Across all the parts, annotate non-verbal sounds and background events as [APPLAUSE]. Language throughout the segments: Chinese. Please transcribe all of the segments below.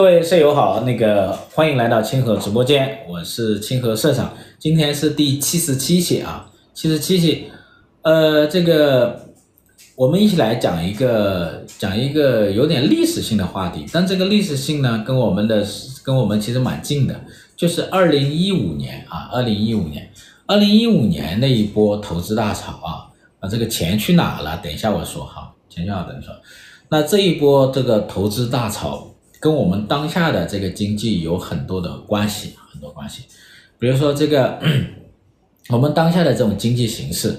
各位舍友好，那个欢迎来到清河直播间，我是清河社长，今天是第七十七期啊，七十七期，呃，这个我们一起来讲一个讲一个有点历史性的话题，但这个历史性呢，跟我们的跟我们其实蛮近的，就是二零一五年啊，二零一五年，二零一五年那一波投资大潮啊，啊，这个钱去哪了？等一下我说哈，钱去哪等一下说，那这一波这个投资大潮。跟我们当下的这个经济有很多的关系，很多关系。比如说这个，我们当下的这种经济形势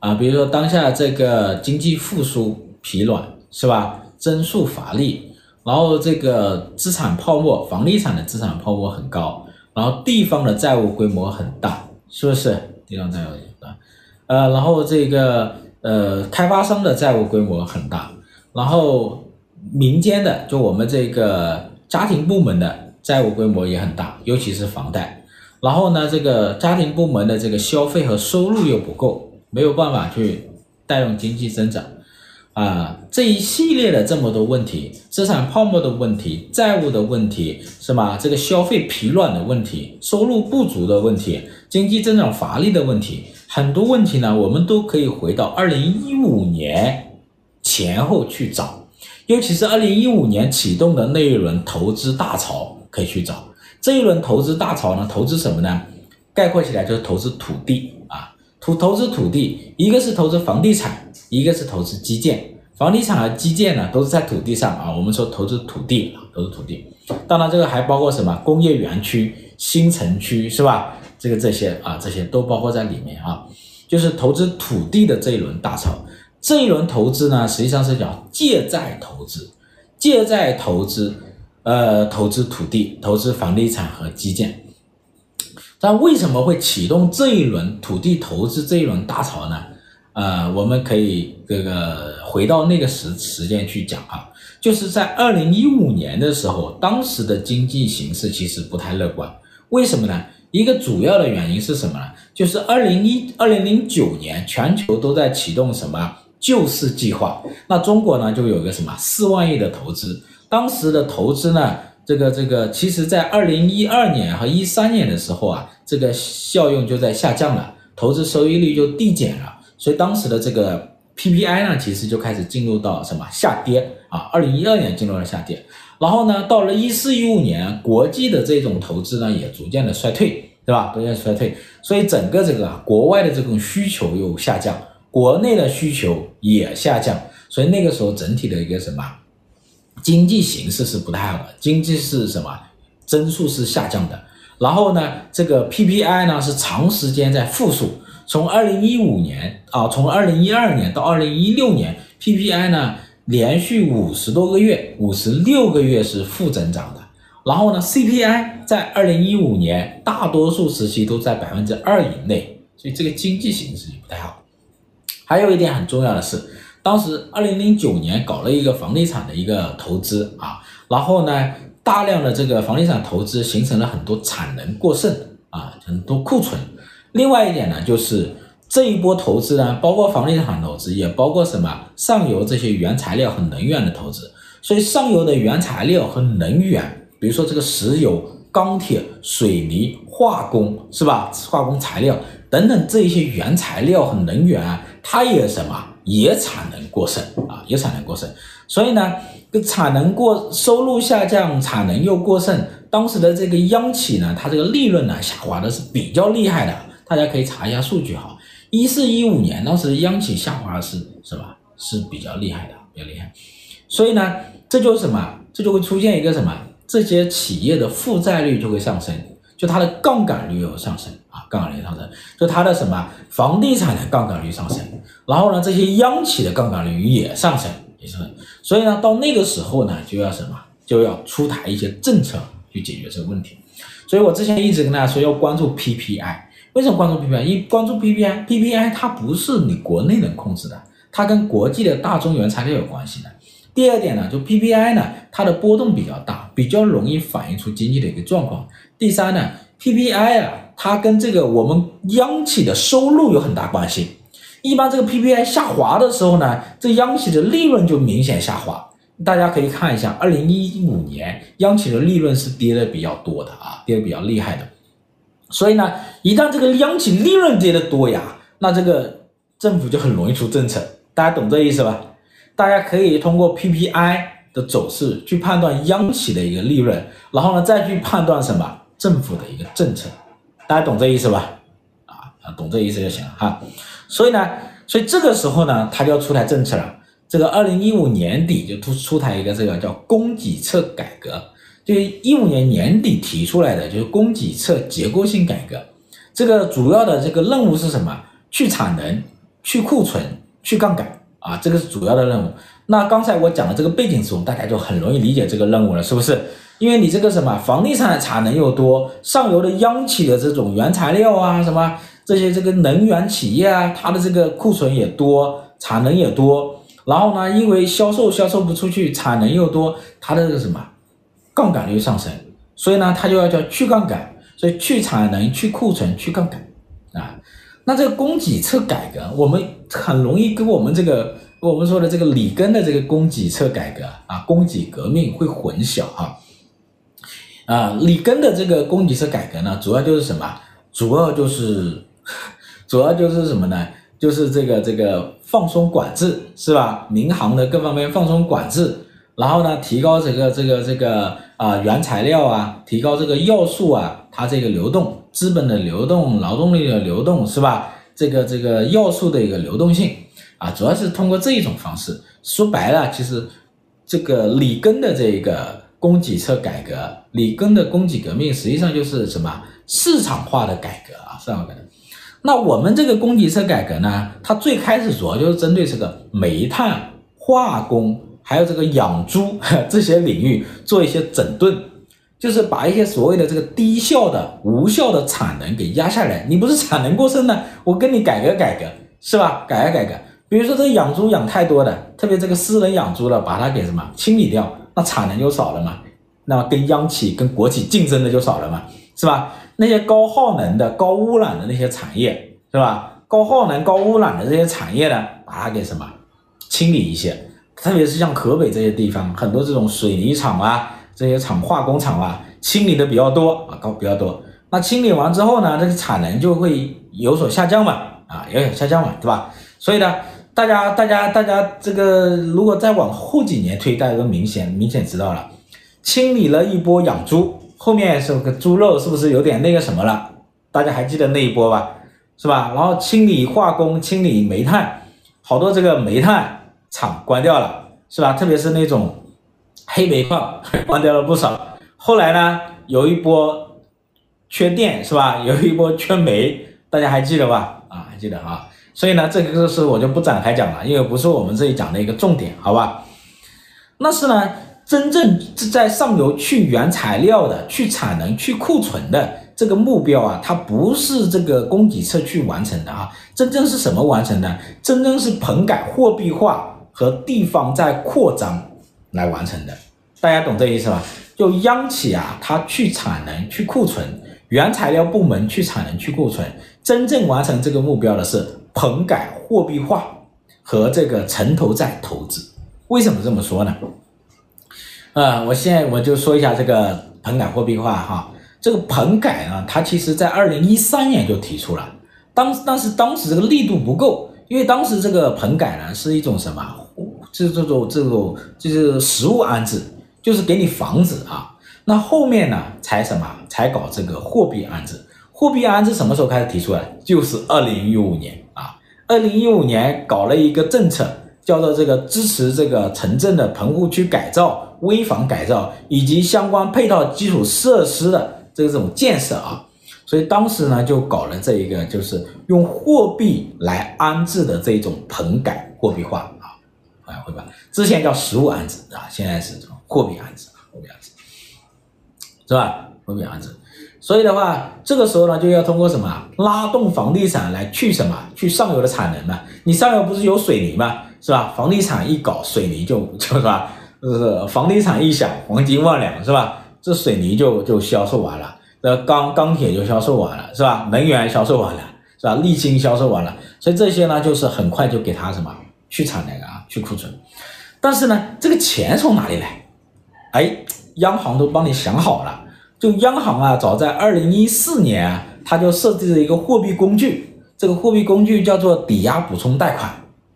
啊，比如说当下这个经济复苏疲软，是吧？增速乏力，然后这个资产泡沫，房地产的资产泡沫很高，然后地方的债务规模很大，是不是？地方债务很大，呃，然后这个呃，开发商的债务规模很大，然后。民间的，就我们这个家庭部门的债务规模也很大，尤其是房贷。然后呢，这个家庭部门的这个消费和收入又不够，没有办法去带动经济增长。啊，这一系列的这么多问题，资产泡沫的问题，债务的问题，是吧？这个消费疲软的问题，收入不足的问题，经济增长乏力的问题，很多问题呢，我们都可以回到二零一五年前后去找。尤其是二零一五年启动的那一轮投资大潮，可以去找这一轮投资大潮呢？投资什么呢？概括起来就是投资土地啊，土投资土地，一个是投资房地产，一个是投资基建。房地产和基建呢，都是在土地上啊。我们说投资土地，投资土地。当然，这个还包括什么？工业园区、新城区，是吧？这个这些啊，这些都包括在里面啊。就是投资土地的这一轮大潮。这一轮投资呢，实际上是叫借债投资，借债投资，呃，投资土地、投资房地产和基建。但为什么会启动这一轮土地投资这一轮大潮呢？呃，我们可以这个回到那个时时间去讲啊，就是在二零一五年的时候，当时的经济形势其实不太乐观。为什么呢？一个主要的原因是什么呢？就是二零一二零零九年，全球都在启动什么？救市计划，那中国呢就有个什么四万亿的投资，当时的投资呢，这个这个，其实在二零一二年和一三年的时候啊，这个效用就在下降了，投资收益率就递减了，所以当时的这个 PPI 呢，其实就开始进入到什么下跌啊，二零一二年进入了下跌，然后呢，到了一四一五年，国际的这种投资呢也逐渐的衰退，对吧？逐渐衰退，所以整个这个国外的这种需求又下降。国内的需求也下降，所以那个时候整体的一个什么经济形势是不太好的，经济是什么增速是下降的。然后呢，这个 PPI 呢是长时间在负数，从二零一五年啊，从二零一二年到二零一六年，PPI 呢连续五十多个月，五十六个月是负增长的。然后呢，CPI 在二零一五年大多数时期都在百分之二以内，所以这个经济形势也不太好。还有一点很重要的是，当时二零零九年搞了一个房地产的一个投资啊，然后呢，大量的这个房地产投资形成了很多产能过剩啊，很多库存。另外一点呢，就是这一波投资呢，包括房地产投资，也包括什么上游这些原材料和能源的投资。所以上游的原材料和能源，比如说这个石油、钢铁、水泥、化工，是吧？化工材料等等这一些原材料和能源啊。它也什么也产能过剩啊，也产能过剩，所以呢，这产能过收入下降，产能又过剩，当时的这个央企呢，它这个利润呢下滑的是比较厉害的，大家可以查一下数据哈。一四一五年当时央企下滑是是吧，是比较厉害的，比较厉害。所以呢，这就是什么，这就会出现一个什么，这些企业的负债率就会上升。就它的杠杆率有上升杠杆率上升，就它的什么房地产的杠杆率上升，然后呢，这些央企的杠杆率也上升，也是。所以呢，到那个时候呢，就要什么，就要出台一些政策去解决这个问题。所以我之前一直跟大家说要关注 PPI，为什么关注 PPI？一关注 PPI，PPI 它不是你国内能控制的，它跟国际的大宗原材料有关系的。第二点呢，就 PPI 呢，它的波动比较大，比较容易反映出经济的一个状况。第三呢，PPI 啊，它跟这个我们央企的收入有很大关系。一般这个 PPI 下滑的时候呢，这央企的利润就明显下滑。大家可以看一下，二零一五年央企的利润是跌的比较多的啊，跌的比较厉害的。所以呢，一旦这个央企利润跌的多呀，那这个政府就很容易出政策，大家懂这意思吧？大家可以通过 PPI 的走势去判断央企的一个利润，然后呢再去判断什么政府的一个政策，大家懂这意思吧？啊啊，懂这意思就行了哈。所以呢，所以这个时候呢，他就要出台政策了。这个二零一五年底就出出台一个这个叫供给侧改革，就一五年年底提出来的就是供给侧结构性改革。这个主要的这个任务是什么？去产能、去库存、去杠杆啊，这个是主要的任务。那刚才我讲的这个背景时候，大家就很容易理解这个任务了，是不是？因为你这个什么房地产的产能又多，上游的央企的这种原材料啊，什么这些这个能源企业啊，它的这个库存也多，产能也多。然后呢，因为销售销售不出去，产能又多，它的这个什么杠杆率上升，所以呢，它就要叫去杠杆，所以去产能、去库存、去杠杆啊。那这个供给侧改革，我们很容易跟我们这个我们说的这个里根的这个供给侧改革啊，供给革命会混淆啊。啊，里根的这个供给侧改革呢，主要就是什么？主要就是 [LAUGHS] 主要就是什么呢？就是这个这个放松管制是吧？民航的各方面放松管制，然后呢，提高这个这个这个啊、原材料啊，提高这个要素啊，它这个流动资本的流动、劳动力的流动是吧？这个这个要素的一个流动性啊，主要是通过这一种方式。说白了，其实这个里根的这个供给侧改革，里根的供给革命，实际上就是什么市场化的改革啊，市场化的。那我们这个供给侧改革呢，它最开始主要就是针对这个煤炭、化工，还有这个养猪这些领域做一些整顿，就是把一些所谓的这个低效的、无效的产能给压下来。你不是产能过剩呢，我跟你改革改革，是吧？改革改革。比如说这个养猪养太多的，特别这个私人养猪的，把它给什么清理掉，那产能就少了嘛，那么跟央企、跟国企竞争的就少了嘛，是吧？那些高耗能的、高污染的那些产业，是吧？高耗能、高污染的这些产业呢，把它给什么清理一些。特别是像河北这些地方，很多这种水泥厂啊、这些厂、化工厂啊，清理的比较多啊，高比较多。那清理完之后呢，这个产能就会有所下降嘛，啊，有所下降嘛，对吧？所以呢，大家、大家、大家，这个如果再往后几年推，大家都明显、明显知道了，清理了一波养猪。后面是个猪肉，是不是有点那个什么了？大家还记得那一波吧，是吧？然后清理化工，清理煤炭，好多这个煤炭厂关掉了，是吧？特别是那种黑煤矿关掉了不少。后来呢，有一波缺电，是吧？有一波缺煤，大家还记得吧？啊，还记得啊。所以呢，这个是我就不展开讲了，因为不是我们这里讲的一个重点，好吧？那是呢。真正在上游去原材料的、去产能、去库存的这个目标啊，它不是这个供给侧去完成的啊，真正是什么完成的？真正是棚改货币化和地方债扩张来完成的。大家懂这意思吧？就央企啊，它去产能、去库存，原材料部门去产能、去库存，真正完成这个目标的是棚改货币化和这个城投债投资。为什么这么说呢？啊、我现在我就说一下这个棚改货币化哈，这个棚改呢，它其实在二零一三年就提出了，当但是当时这个力度不够，因为当时这个棚改呢是一种什么，这这种这种就是实物安置，就是给你房子啊，那后面呢才什么才搞这个货币安置，货币安置什么时候开始提出来？就是二零一五年，二零一五年搞了一个政策。叫做这个支持这个城镇的棚户区改造、危房改造以及相关配套基础设施的这种建设啊，所以当时呢就搞了这一个就是用货币来安置的这种棚改货币化啊，啊，会吧？之前叫实物安置啊，现在是这种货币安置，货币安置，是吧？货币安置。所以的话，这个时候呢就要通过什么拉动房地产来去什么去上游的产能嘛？你上游不是有水泥吗？是吧？房地产一搞，水泥就就 [LAUGHS] 是吧，就是房地产一响，黄金万两，是吧？这水泥就就销售完了，这钢钢铁就销售完了，是吧？能源销售完了，是吧？沥青销售完了，所以这些呢，就是很快就给它什么去产能啊，去库存。但是呢，这个钱从哪里来？哎，央行都帮你想好了。就央行啊，早在二零一四年啊，它就设置了一个货币工具，这个货币工具叫做抵押补充贷款，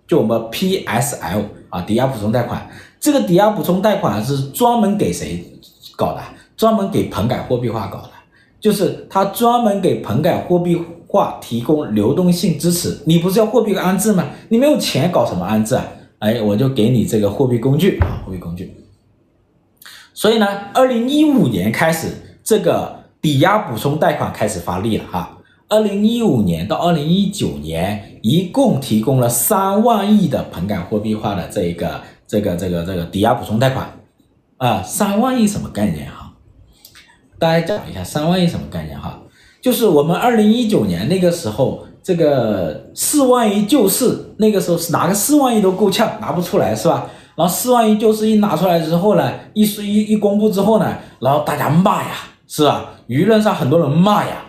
就我们 PSL 啊，抵押补充贷款。这个抵押补充贷款是专门给谁搞的？专门给棚改货币化搞的，就是它专门给棚改货币化提供流动性支持。你不是要货币安置吗？你没有钱搞什么安置啊？哎，我就给你这个货币工具啊，货币工具。所以呢，二零一五年开始。这个抵押补充贷款开始发力了哈，二零一五年到二零一九年，一共提供了三万亿的棚改货币化的这一个这个这个这个抵押补充贷款，啊，三万亿什么概念哈？大家讲一下三万亿什么概念哈？就是我们二零一九年那个时候，这个四万亿救市，那个时候是拿个四万亿都够呛，拿不出来是吧？然后四万亿救市一拿出来之后呢，一说一一公布之后呢，然后大家骂呀。是吧？舆论上很多人骂呀，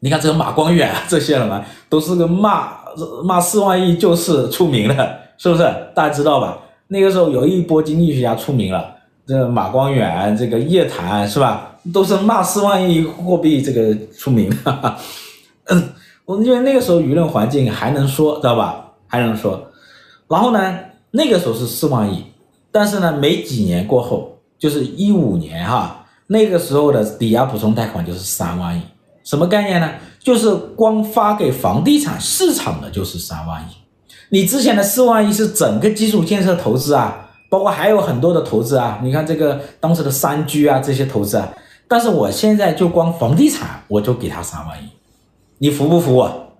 你看这个马光远啊，这些人嘛，都是个骂骂四万亿救市出名的，是不是？大家知道吧？那个时候有一波经济学家出名了，这马光远，这个叶檀，是吧？都是骂四万亿货币这个出名。哈哈。嗯，我因为那个时候舆论环境还能说，知道吧？还能说。然后呢，那个时候是四万亿，但是呢，没几年过后，就是一五年哈。那个时候的抵押补充贷款就是三万亿，什么概念呢？就是光发给房地产市场的就是三万亿。你之前的四万亿是整个基础建设投资啊，包括还有很多的投资啊。你看这个当时的三居啊这些投资啊，但是我现在就光房地产我就给他三万亿，你服不服我？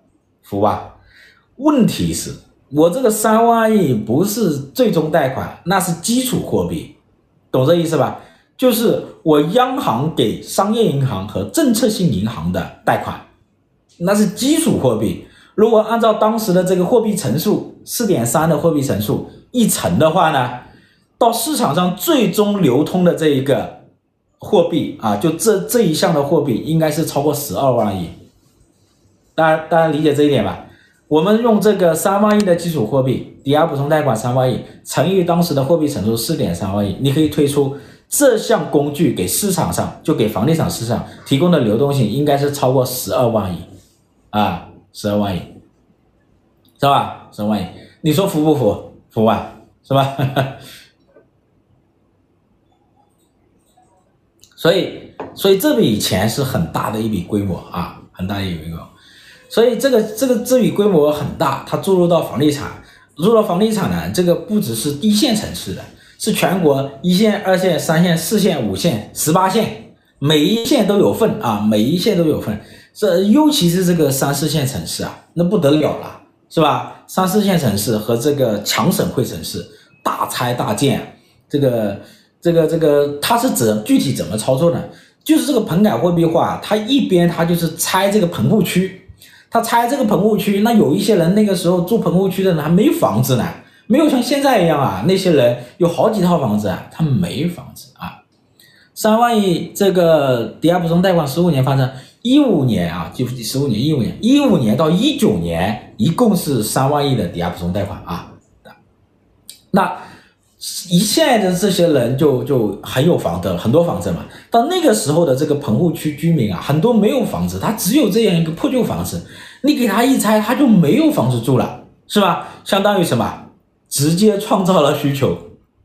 服吧。问题是，我这个三万亿不是最终贷款，那是基础货币，懂这意思吧？就是我央行给商业银行和政策性银行的贷款，那是基础货币。如果按照当时的这个货币乘数四点三的货币乘数一乘的话呢，到市场上最终流通的这一个货币啊，就这这一项的货币应该是超过十二万亿。大家大家理解这一点吧？我们用这个三万亿的基础货币抵押补充贷款三万亿乘以当时的货币乘数四点三万亿，你可以推出。这项工具给市场上，就给房地产市场提供的流动性应该是超过十二万亿，啊，十二万亿，是吧？十二万亿，你说服不服？服啊，是吧？[LAUGHS] 所以，所以这笔钱是很大的一笔规模啊，很大一笔规模。所以这个这个这笔规模很大，它注入到房地产，入到房地产呢，这个不只是一线城市的。是全国一线、二线、三线、四线、五线、十八线，每一线都有份啊，每一线都有份。这尤其是这个三四线城市啊，那不得了了，是吧？三四线城市和这个强省会城市，大拆大建，这个、这个、这个，它是怎具体怎么操作呢？就是这个棚改货币化，它一边它就是拆这个棚户区，它拆这个棚户区，那有一些人那个时候住棚户区的人还没房子呢。没有像现在一样啊，那些人有好几套房子啊，他们没房子啊。三万亿这个抵押补充贷款十五年发生，一五年啊，就是十五年一五年，一五年到一九年一共是三万亿的抵押补充贷款啊。那一现在的这些人就就很有房子，很多房子嘛。到那个时候的这个棚户区居民啊，很多没有房子，他只有这样一个破旧房子，你给他一拆，他就没有房子住了，是吧？相当于什么？直接创造了需求，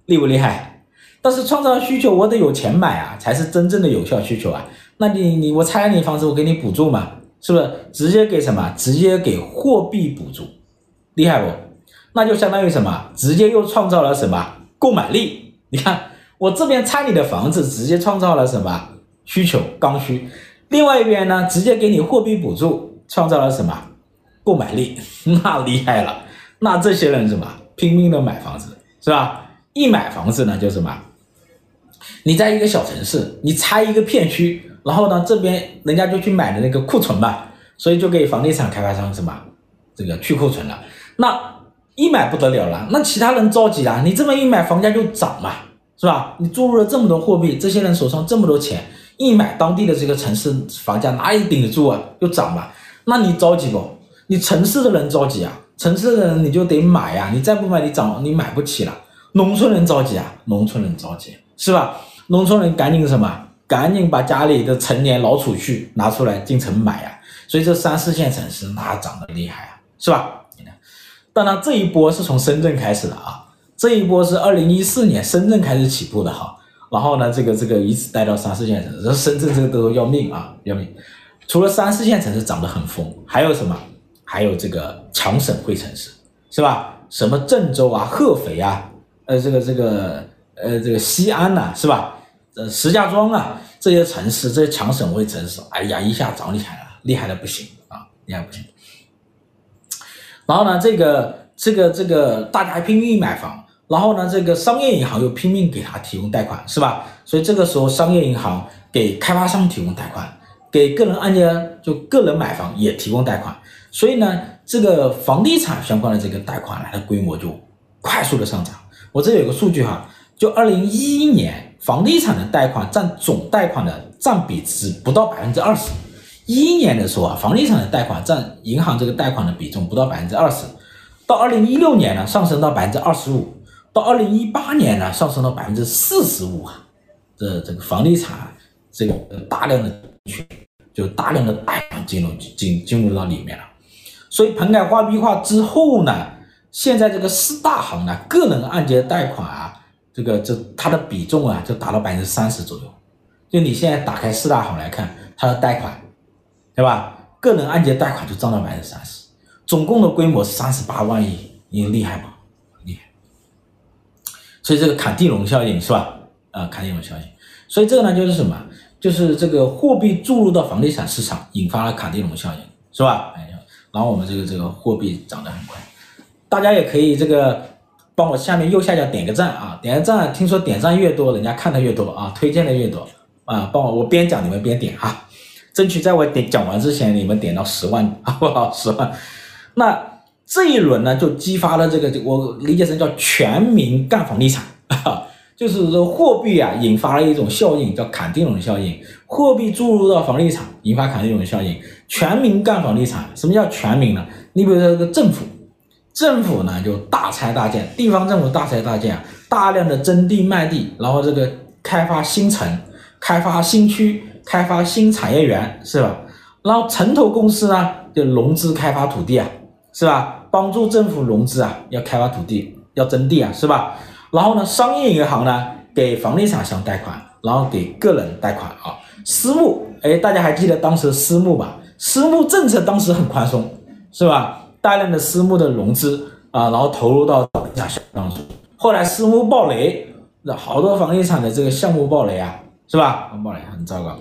厉不厉害？但是创造了需求，我得有钱买啊，才是真正的有效需求啊。那你你我拆了你房子，我给你补助嘛，是不是？直接给什么？直接给货币补助，厉害不？那就相当于什么？直接又创造了什么？购买力。你看我这边拆你的房子，直接创造了什么？需求刚需。另外一边呢，直接给你货币补助，创造了什么？购买力。[LAUGHS] 那厉害了。那这些人什么？拼命的买房子是吧？一买房子呢，就什么？你在一个小城市，你拆一个片区，然后呢，这边人家就去买的那个库存嘛，所以就给房地产开发商什么？这个去库存了。那一买不得了了，那其他人着急了。你这么一买，房价就涨嘛，是吧？你注入了这么多货币，这些人手上这么多钱，一买当地的这个城市房价哪里顶得住啊？就涨嘛。那你着急不？你城市的人着急啊。城市的人你就得买呀，你再不买你涨，你买不起了。农村人着急啊，农村人着急，是吧？农村人赶紧什么？赶紧把家里的陈年老储蓄拿出来进城买啊！所以这三四线城市那涨得厉害啊，是吧？当然这一波是从深圳开始的啊，这一波是二零一四年深圳开始起步的哈。然后呢，这个这个一直带到三四线城市，这深圳这个都要命啊，要命！除了三四线城市涨得很疯，还有什么？还有这个强省会城市，是吧？什么郑州啊、合肥啊，呃，这个这个呃，这个西安呐、是吧？呃，石家庄啊，这些城市，这些强省会城市，哎呀，一下涨厉害了，厉害的不行啊，厉害不行。然后呢，这个这个这个大家拼命买房。然后呢，这个商业银行又拼命给他提供贷款，是吧？所以这个时候，商业银行给开发商提供贷款，给个人按揭就个人买房也提供贷款。所以呢，这个房地产相关的这个贷款它的规模就快速的上涨。我这里有个数据哈，就二零一一年房地产的贷款占总贷款的占比只不到百分之二十。一一年的时候啊，房地产的贷款占银行这个贷款的比重不到百分之二十，到二零一六年呢，上升到百分之二十五。到二零一八年呢，上升到百分之四十五啊，这这个房地产这个大量的去就大量的贷款进入进进入到里面了，所以棚改货币化之后呢，现在这个四大行呢，个人按揭贷款啊，这个这它的比重啊，就达到百分之三十左右。就你现在打开四大行来看，它的贷款，对吧？个人按揭贷款就占到百分之三十，总共的规模是三十八万亿，你厉害吗？厉害所以这个坎地龙效应是吧？啊，坎地龙效应。所以这个呢，就是什么？就是这个货币注入到房地产市场，引发了坎地龙效应，是吧？哎，然后我们这个这个货币涨得很快。大家也可以这个帮我下面右下角点个赞啊，点个赞。听说点赞越多，人家看的越多啊，推荐的越多啊。帮我，我边讲你们边点哈，争取在我点讲完之前，你们点到十万，好不好？十万。那。这一轮呢，就激发了这个，我理解成叫全民干房地产，就是说货币啊引发了一种效应，叫坎地龙效应。货币注入到房地产，引发坎地龙效应，全民干房地产。什么叫全民呢？你比如说这个政府，政府呢就大拆大建，地方政府大拆大建，大量的征地卖地，然后这个开发新城、开发新区、开发新产业园，是吧？然后城投公司呢就融资开发土地啊，是吧？帮助政府融资啊，要开发土地，要征地啊，是吧？然后呢，商业银行呢给房地产商贷款，然后给个人贷款啊。私募，哎，大家还记得当时私募吧？私募政策当时很宽松，是吧？大量的私募的融资啊，然后投入到房地产当中。后来私募暴雷，那好多房地产的这个项目暴雷啊，是吧？暴雷很糟糕。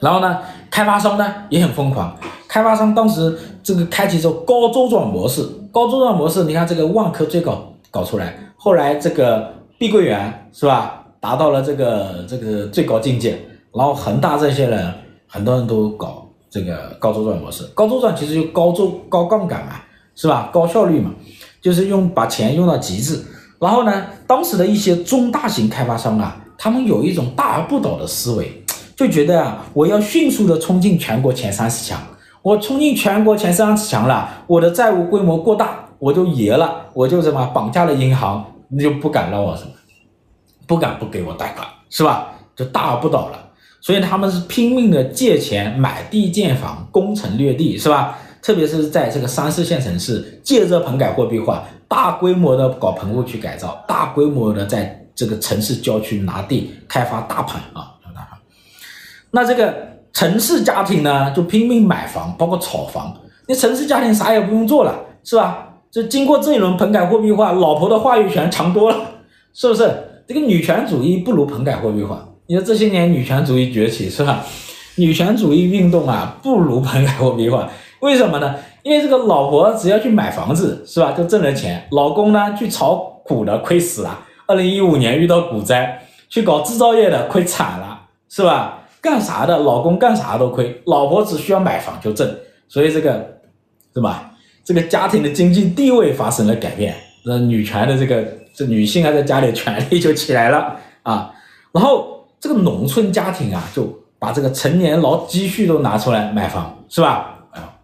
然后呢，开发商呢也很疯狂。开发商当时这个开启之后高周转模式，高周转模式，你看这个万科最搞搞出来，后来这个碧桂园是吧，达到了这个这个最高境界，然后恒大这些人很多人都搞这个高周转模式，高周转其实就高周高杠杆嘛，是吧？高效率嘛，就是用把钱用到极致。然后呢，当时的一些中大型开发商啊，他们有一种大而不倒的思维，就觉得啊，我要迅速的冲进全国前三十强。我冲进全国前三十强了，我的债务规模过大，我就爷了，我就什么绑架了银行，你就不敢让我什么，不敢不给我贷款，是吧？就大而不倒了。所以他们是拼命的借钱买地建房，攻城略地，是吧？特别是在这个三四线城市，借着棚改货币化，大规模的搞棚户区改造，大规模的在这个城市郊区拿地开发大棚啊，大棚。那这个。城市家庭呢，就拼命买房，包括炒房。那城市家庭啥也不用做了，是吧？就经过这一轮棚改货币化，老婆的话语权强多了，是不是？这个女权主义不如棚改货币化。你说这些年女权主义崛起，是吧？女权主义运动啊，不如棚改货币化。为什么呢？因为这个老婆只要去买房子，是吧？就挣了钱。老公呢，去炒股的亏死了。二零一五年遇到股灾，去搞制造业的亏惨了，是吧？干啥的，老公干啥都亏，老婆只需要买房就挣，所以这个，是吧？这个家庭的经济地位发生了改变，那女权的这个这女性啊，在家里权利就起来了啊。然后这个农村家庭啊，就把这个成年老积蓄都拿出来买房，是吧？啊，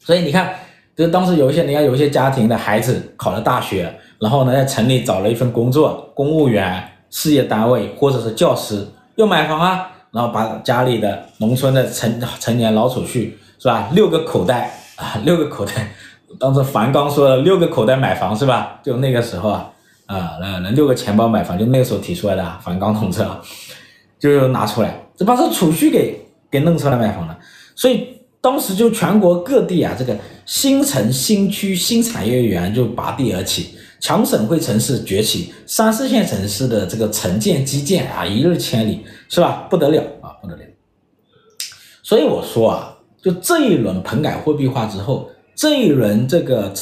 所以你看，就当时有一些，你看有一些家庭的孩子考了大学，然后呢，在城里找了一份工作，公务员、事业单位或者是教师，要买房啊，然后把家里的农村的成成年老储蓄是吧，[LAUGHS] 六个口袋啊，六个口袋，[LAUGHS] 当时樊纲说的六个口袋买房是吧？就那个时候啊，啊，那那六个钱包买房，就那个时候提出来的，樊纲同志啊，就拿出来，就把这储蓄给给弄出来买房了，所以。当时就全国各地啊，这个新城、新区、新产业园就拔地而起，强省会城市崛起，三四线城市的这个城建基建啊，一日千里，是吧？不得了啊，不得了。所以我说啊，就这一轮棚改货币化之后，这一轮这个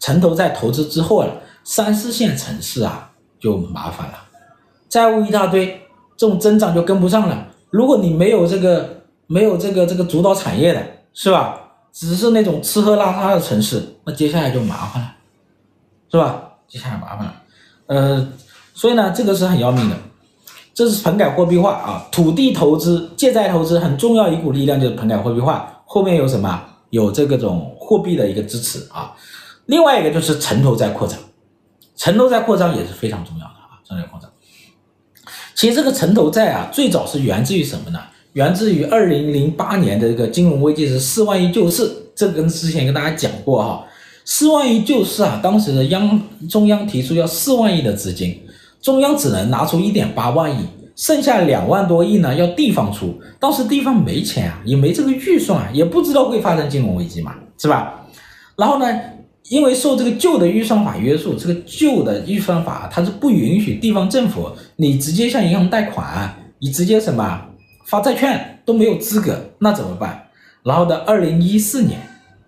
城投债投资之后啊，三四线城市啊就麻烦了，债务一大堆，这种增长就跟不上了。如果你没有这个。没有这个这个主导产业的是吧？只是那种吃喝拉撒的城市，那接下来就麻烦了，是吧？接下来麻烦了，呃，所以呢，这个是很要命的，这是棚改货币化啊，土地投资、借债投资很重要一股力量就是棚改货币化，后面有什么？有这个种货币的一个支持啊。另外一个就是城投债扩张，城投债扩张也是非常重要的啊，城投债扩张。其实这个城投债啊，最早是源自于什么呢？源自于二零零八年的这个金融危机是四万亿救市，这跟之前跟大家讲过哈，四万亿救市啊，当时的央中央提出要四万亿的资金，中央只能拿出一点八万亿，剩下两万多亿呢要地方出，当时地方没钱啊，也没这个预算啊，也不知道会发生金融危机嘛，是吧？然后呢，因为受这个旧的预算法约束，这个旧的预算法它是不允许地方政府你直接向银行贷款，你直接什么？发债券都没有资格，那怎么办？然后到二零一四年，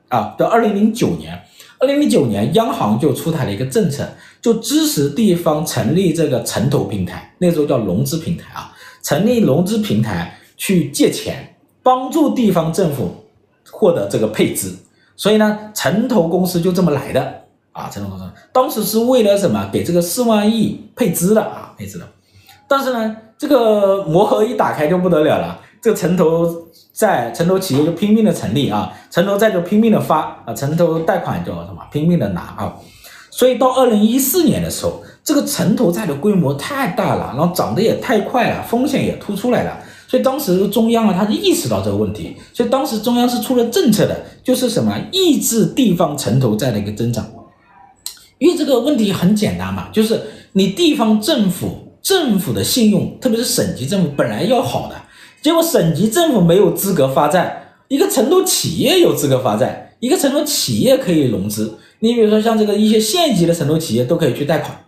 啊，到二零零九年，二零零九年央行就出台了一个政策，就支持地方成立这个城投平台，那时候叫融资平台啊，成立融资平台去借钱，帮助地方政府获得这个配资。所以呢，城投公司就这么来的。啊，城投公司。当时是为了什么？给这个四万亿配资的啊，配资的。但是呢，这个魔盒一打开就不得了了，这个城投债、城投企业就拼命的成立啊，城投债就拼命的发啊，城投贷款就什么？拼命的拿啊，所以到二零一四年的时候，这个城投债的规模太大了，然后涨得也太快了，风险也突出来了，所以当时中央啊，他就意识到这个问题，所以当时中央是出了政策的，就是什么抑制地方城投债的一个增长，因为这个问题很简单嘛，就是你地方政府。政府的信用，特别是省级政府本来要好的，结果省级政府没有资格发债，一个城投企业有资格发债，一个城投企业可以融资。你比如说像这个一些县级的城投企业都可以去贷款，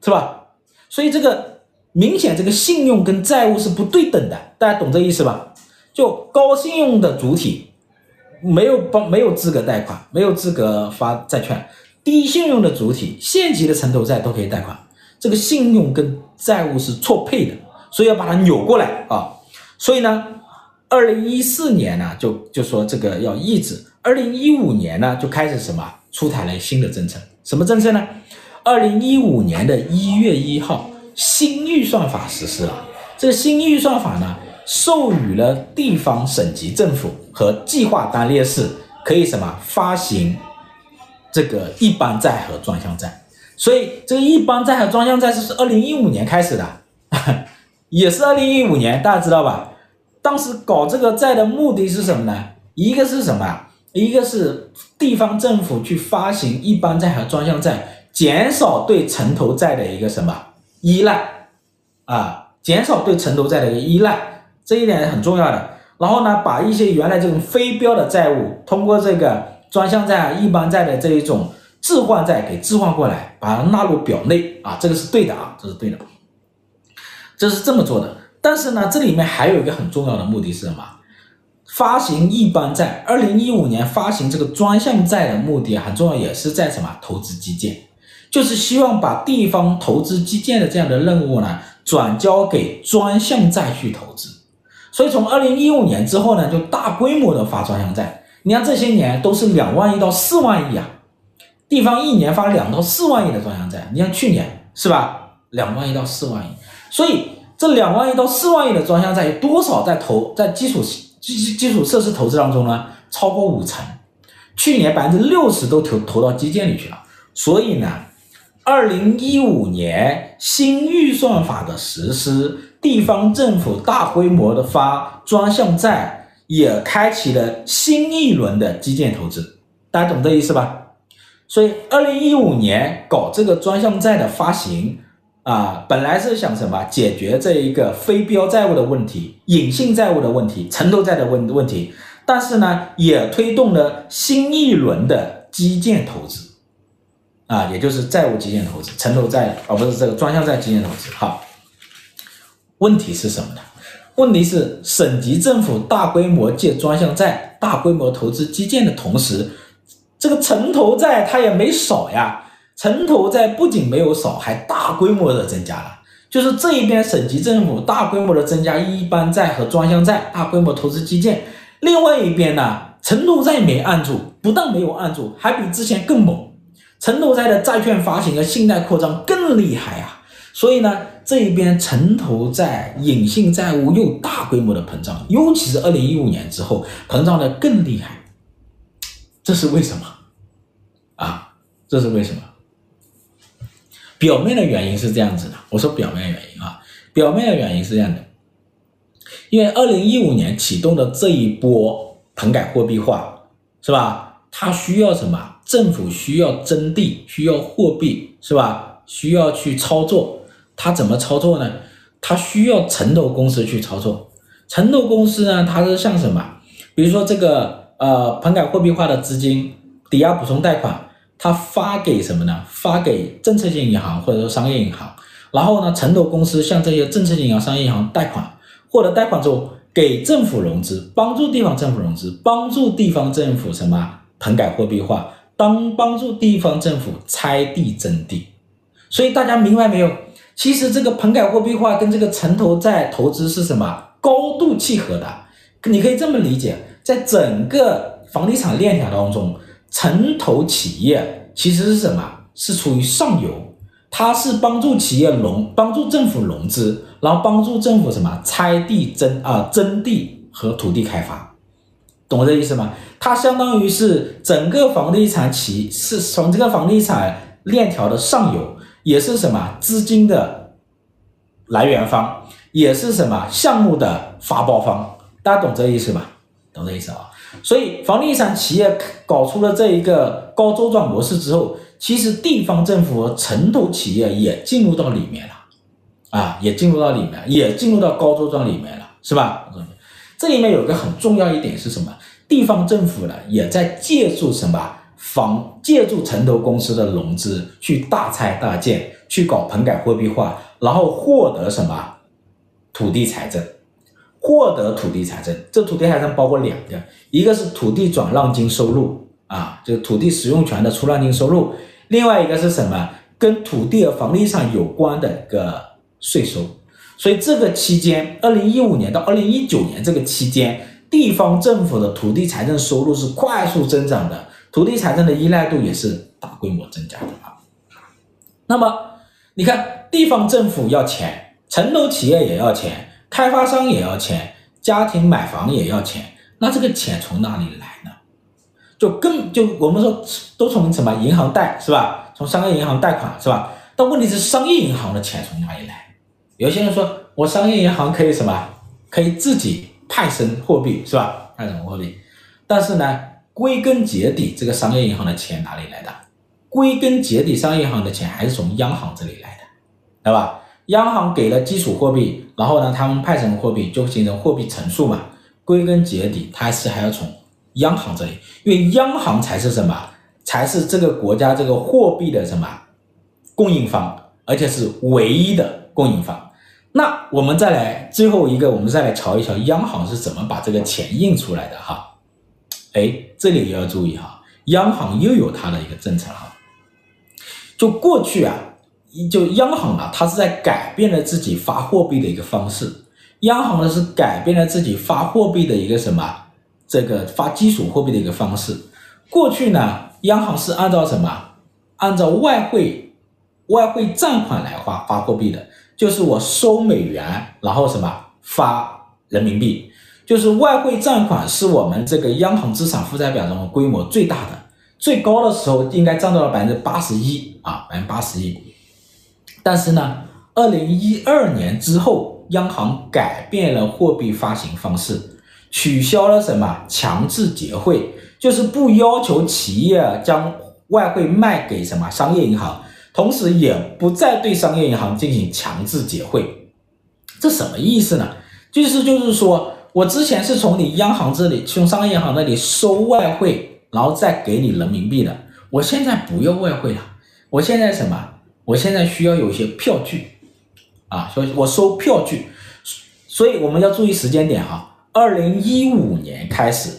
是吧？所以这个明显这个信用跟债务是不对等的，大家懂这意思吧？就高信用的主体没有帮没有资格贷款，没有资格发债券，低信用的主体县级的城投债都可以贷款。这个信用跟债务是错配的，所以要把它扭过来啊。所以呢，二零一四年呢就就说这个要抑制，二零一五年呢就开始什么出台了新的政策，什么政策呢？二零一五年的一月一号，新预算法实施了。这个新预算法呢，授予了地方省级政府和计划单列市可以什么发行这个一般债和专项债。所以这个一般债和专项债是是二零一五年开始的，[LAUGHS] 也是二零一五年，大家知道吧？当时搞这个债的目的是什么呢？一个是什么？一个是地方政府去发行一般债和专项债，减少对城投债的一个什么依赖啊？减少对城投债的一个依赖，这一点很重要的。然后呢，把一些原来这种非标的债务，通过这个专项债一般债的这一种。置换债给置换过来，把它纳入表内啊，这个是对的啊，这是对的，这是这么做的。但是呢，这里面还有一个很重要的目的是什么？发行一般债，二零一五年发行这个专项债的目的很重要，也是在什么？投资基建，就是希望把地方投资基建的这样的任务呢，转交给专项债去投资。所以从二零一五年之后呢，就大规模的发专项债。你看这些年都是两万亿到四万亿啊。地方一年发两到四万亿的专项债，你像去年是吧？两万亿到四万亿，所以这两万亿到四万亿的专项债多少在投在基础基基础设施投资当中呢？超过五成，去年百分之六十都投投到基建里去了。所以呢，二零一五年新预算法的实施，地方政府大规模的发专项债，也开启了新一轮的基建投资。大家懂这意思吧？所以二零一五年搞这个专项债的发行啊，本来是想什么解决这一个非标债务的问题、隐性债务的问题、城投债的问问题，但是呢，也推动了新一轮的基建投资。啊，也就是债务基建投资、城投债，而不是这个专项债基建投资。好，问题是什么呢？问题是省级政府大规模借专项债、大规模投资基建的同时，这个城投债它也没少呀。城投债不仅没有少，还大规模的增加了。就是这一边省级政府大规模的增加一般债和专项债，大规模投资基建；另外一边呢，城投债没按住，不但没有按住，还比之前更猛。城投债的债券发行和信贷扩张更厉害啊，所以呢，这一边城投债隐性债务又大规模的膨胀，尤其是二零一五年之后膨胀的更厉害，这是为什么？啊，这是为什么？表面的原因是这样子的，我说表面原因啊，表面的原因是这样的，因为二零一五年启动的这一波棚改货币化，是吧？它需要什么？政府需要征地，需要货币，是吧？需要去操作，它怎么操作呢？它需要城投公司去操作。城投公司呢，它是像什么？比如说这个呃，棚改货币化的资金抵押补充贷款，它发给什么呢？发给政策性银行或者说商业银行。然后呢，城投公司向这些政策性银行、商业银行贷款，获得贷款之后给政府融资，帮助地方政府融资，帮助地方政府什么？棚改货币化。当帮助地方政府拆地征地，所以大家明白没有？其实这个棚改货币化跟这个城投债投资是什么？高度契合的。你可以这么理解，在整个房地产链条当中，城投企业其实是什么？是处于上游，它是帮助企业融，帮助政府融资，然后帮助政府什么？拆地征啊，征地和土地开发。懂我这意思吗？它相当于是整个房地产企是从这个房地产链条的上游，也是什么资金的来源方，也是什么项目的发包方。大家懂这意思吧？懂这意思啊？所以房地产企业搞出了这一个高周转模式之后，其实地方政府和城投企业也进入到里面了，啊，也进入到里面，也进入到高周转里面了，是吧？这里面有个很重要一点是什么？地方政府呢也在借助什么房，借助城投公司的融资去大拆大建，去搞棚改货币化，然后获得什么土地财政，获得土地财政。这土地财政包括两个，一个是土地转让金收入啊，就是土地使用权的出让金收入；另外一个是什么？跟土地和房地产有关的一个税收。所以这个期间，二零一五年到二零一九年这个期间，地方政府的土地财政收入是快速增长的，土地财政的依赖度也是大规模增加的啊。那么你看，地方政府要钱，城投企业也要钱，开发商也要钱，家庭买房也要钱，那这个钱从哪里来呢？就更就我们说都从什么银行贷是吧？从商业银行贷款是吧？但问题是商业银行的钱从哪里来？有些人说我商业银行可以什么？可以自己派生货币是吧？派生货币，但是呢，归根结底，这个商业银行的钱哪里来的？归根结底，商业银行的钱还是从央行这里来的，对吧？央行给了基础货币，然后呢，他们派生货币就形成货币乘数嘛。归根结底，它是还要从央行这里，因为央行才是什么？才是这个国家这个货币的什么供应方，而且是唯一的供应方。那我们再来最后一个，我们再来瞧一瞧央行是怎么把这个钱印出来的哈。哎，这里也要注意哈，央行又有它的一个政策哈。就过去啊，就央行啊，它是在改变了自己发货币的一个方式。央行呢是改变了自己发货币的一个什么？这个发基础货币的一个方式。过去呢，央行是按照什么？按照外汇外汇账款来发发货币的。就是我收美元，然后什么发人民币，就是外汇占款是我们这个央行资产负债表中规模最大的，最高的时候应该占到了百分之八十一啊，百分之八十一。但是呢，二零一二年之后，央行改变了货币发行方式，取消了什么强制结汇，就是不要求企业将外汇卖给什么商业银行，同时也不再对商业银行进行强制结汇。这什么意思呢？就是就是说我之前是从你央行这里，从商业银行那里收外汇，然后再给你人民币的，我现在不用外汇了，我现在什么？我现在需要有一些票据，啊，所以我收票据，所以我们要注意时间点哈。二零一五年开始，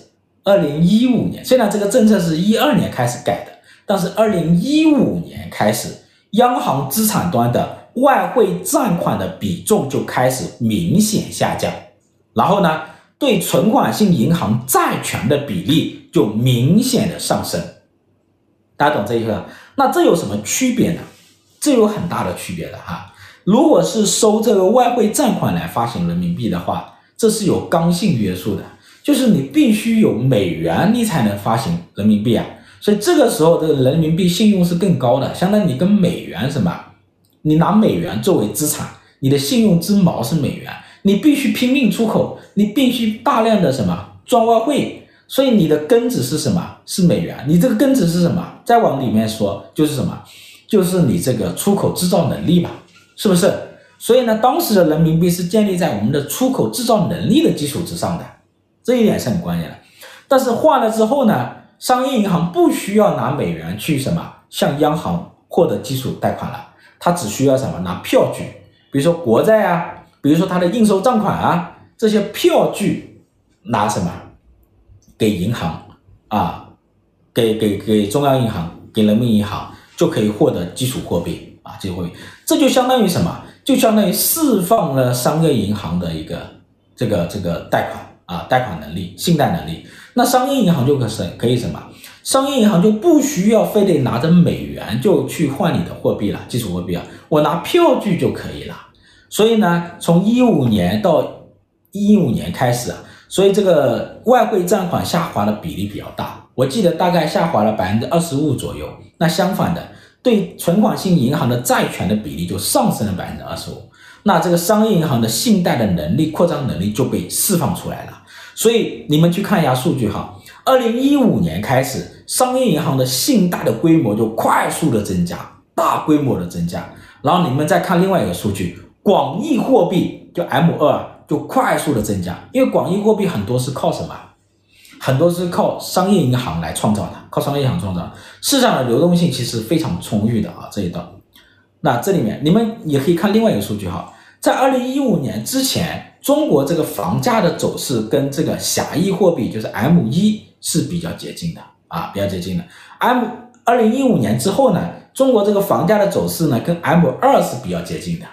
二零一五年虽然这个政策是一二年开始改的，但是二零一五年开始，央行资产端的外汇占款的比重就开始明显下降，然后呢，对存款性银行债权的比例就明显的上升。大家懂这意思吧？那这有什么区别呢？这有很大的区别的哈，如果是收这个外汇占款来发行人民币的话，这是有刚性约束的，就是你必须有美元，你才能发行人民币啊。所以这个时候的人民币信用是更高的，相当于你跟美元什么，你拿美元作为资产，你的信用之锚是美元，你必须拼命出口，你必须大量的什么赚外汇，所以你的根子是什么？是美元，你这个根子是什么？再往里面说就是什么？就是你这个出口制造能力吧，是不是？所以呢，当时的人民币是建立在我们的出口制造能力的基础之上的，这一点是很关键的。但是换了之后呢，商业银行不需要拿美元去什么向央行获得基础贷款了，它只需要什么拿票据，比如说国债啊，比如说它的应收账款啊，这些票据拿什么给银行啊，给给给中央银行，给人民银行。就可以获得基础货币啊，基础货币，这就相当于什么？就相当于释放了商业银行的一个这个这个贷款啊，贷款能力、信贷能力。那商业银行就可省可以什么？商业银行就不需要非得拿着美元就去换你的货币了，基础货币啊，我拿票据就可以了。所以呢，从一五年到一五年开始啊，所以这个外汇占款下滑的比例比较大。我记得大概下滑了百分之二十五左右，那相反的，对存款性银行的债权的比例就上升了百分之二十五，那这个商业银行的信贷的能力、扩张能力就被释放出来了。所以你们去看一下数据哈，二零一五年开始，商业银行的信贷的规模就快速的增加，大规模的增加。然后你们再看另外一个数据，广义货币就 M 二就快速的增加，因为广义货币很多是靠什么？很多是靠商业银行来创造的，靠商业银行创造，市场的流动性其实非常充裕的啊，这一段。那这里面你们也可以看另外一个数据哈，在二零一五年之前，中国这个房价的走势跟这个狭义货币就是 M 一是比较接近的啊，比较接近的。M 二零一五年之后呢，中国这个房价的走势呢跟 M 二是比较接近的，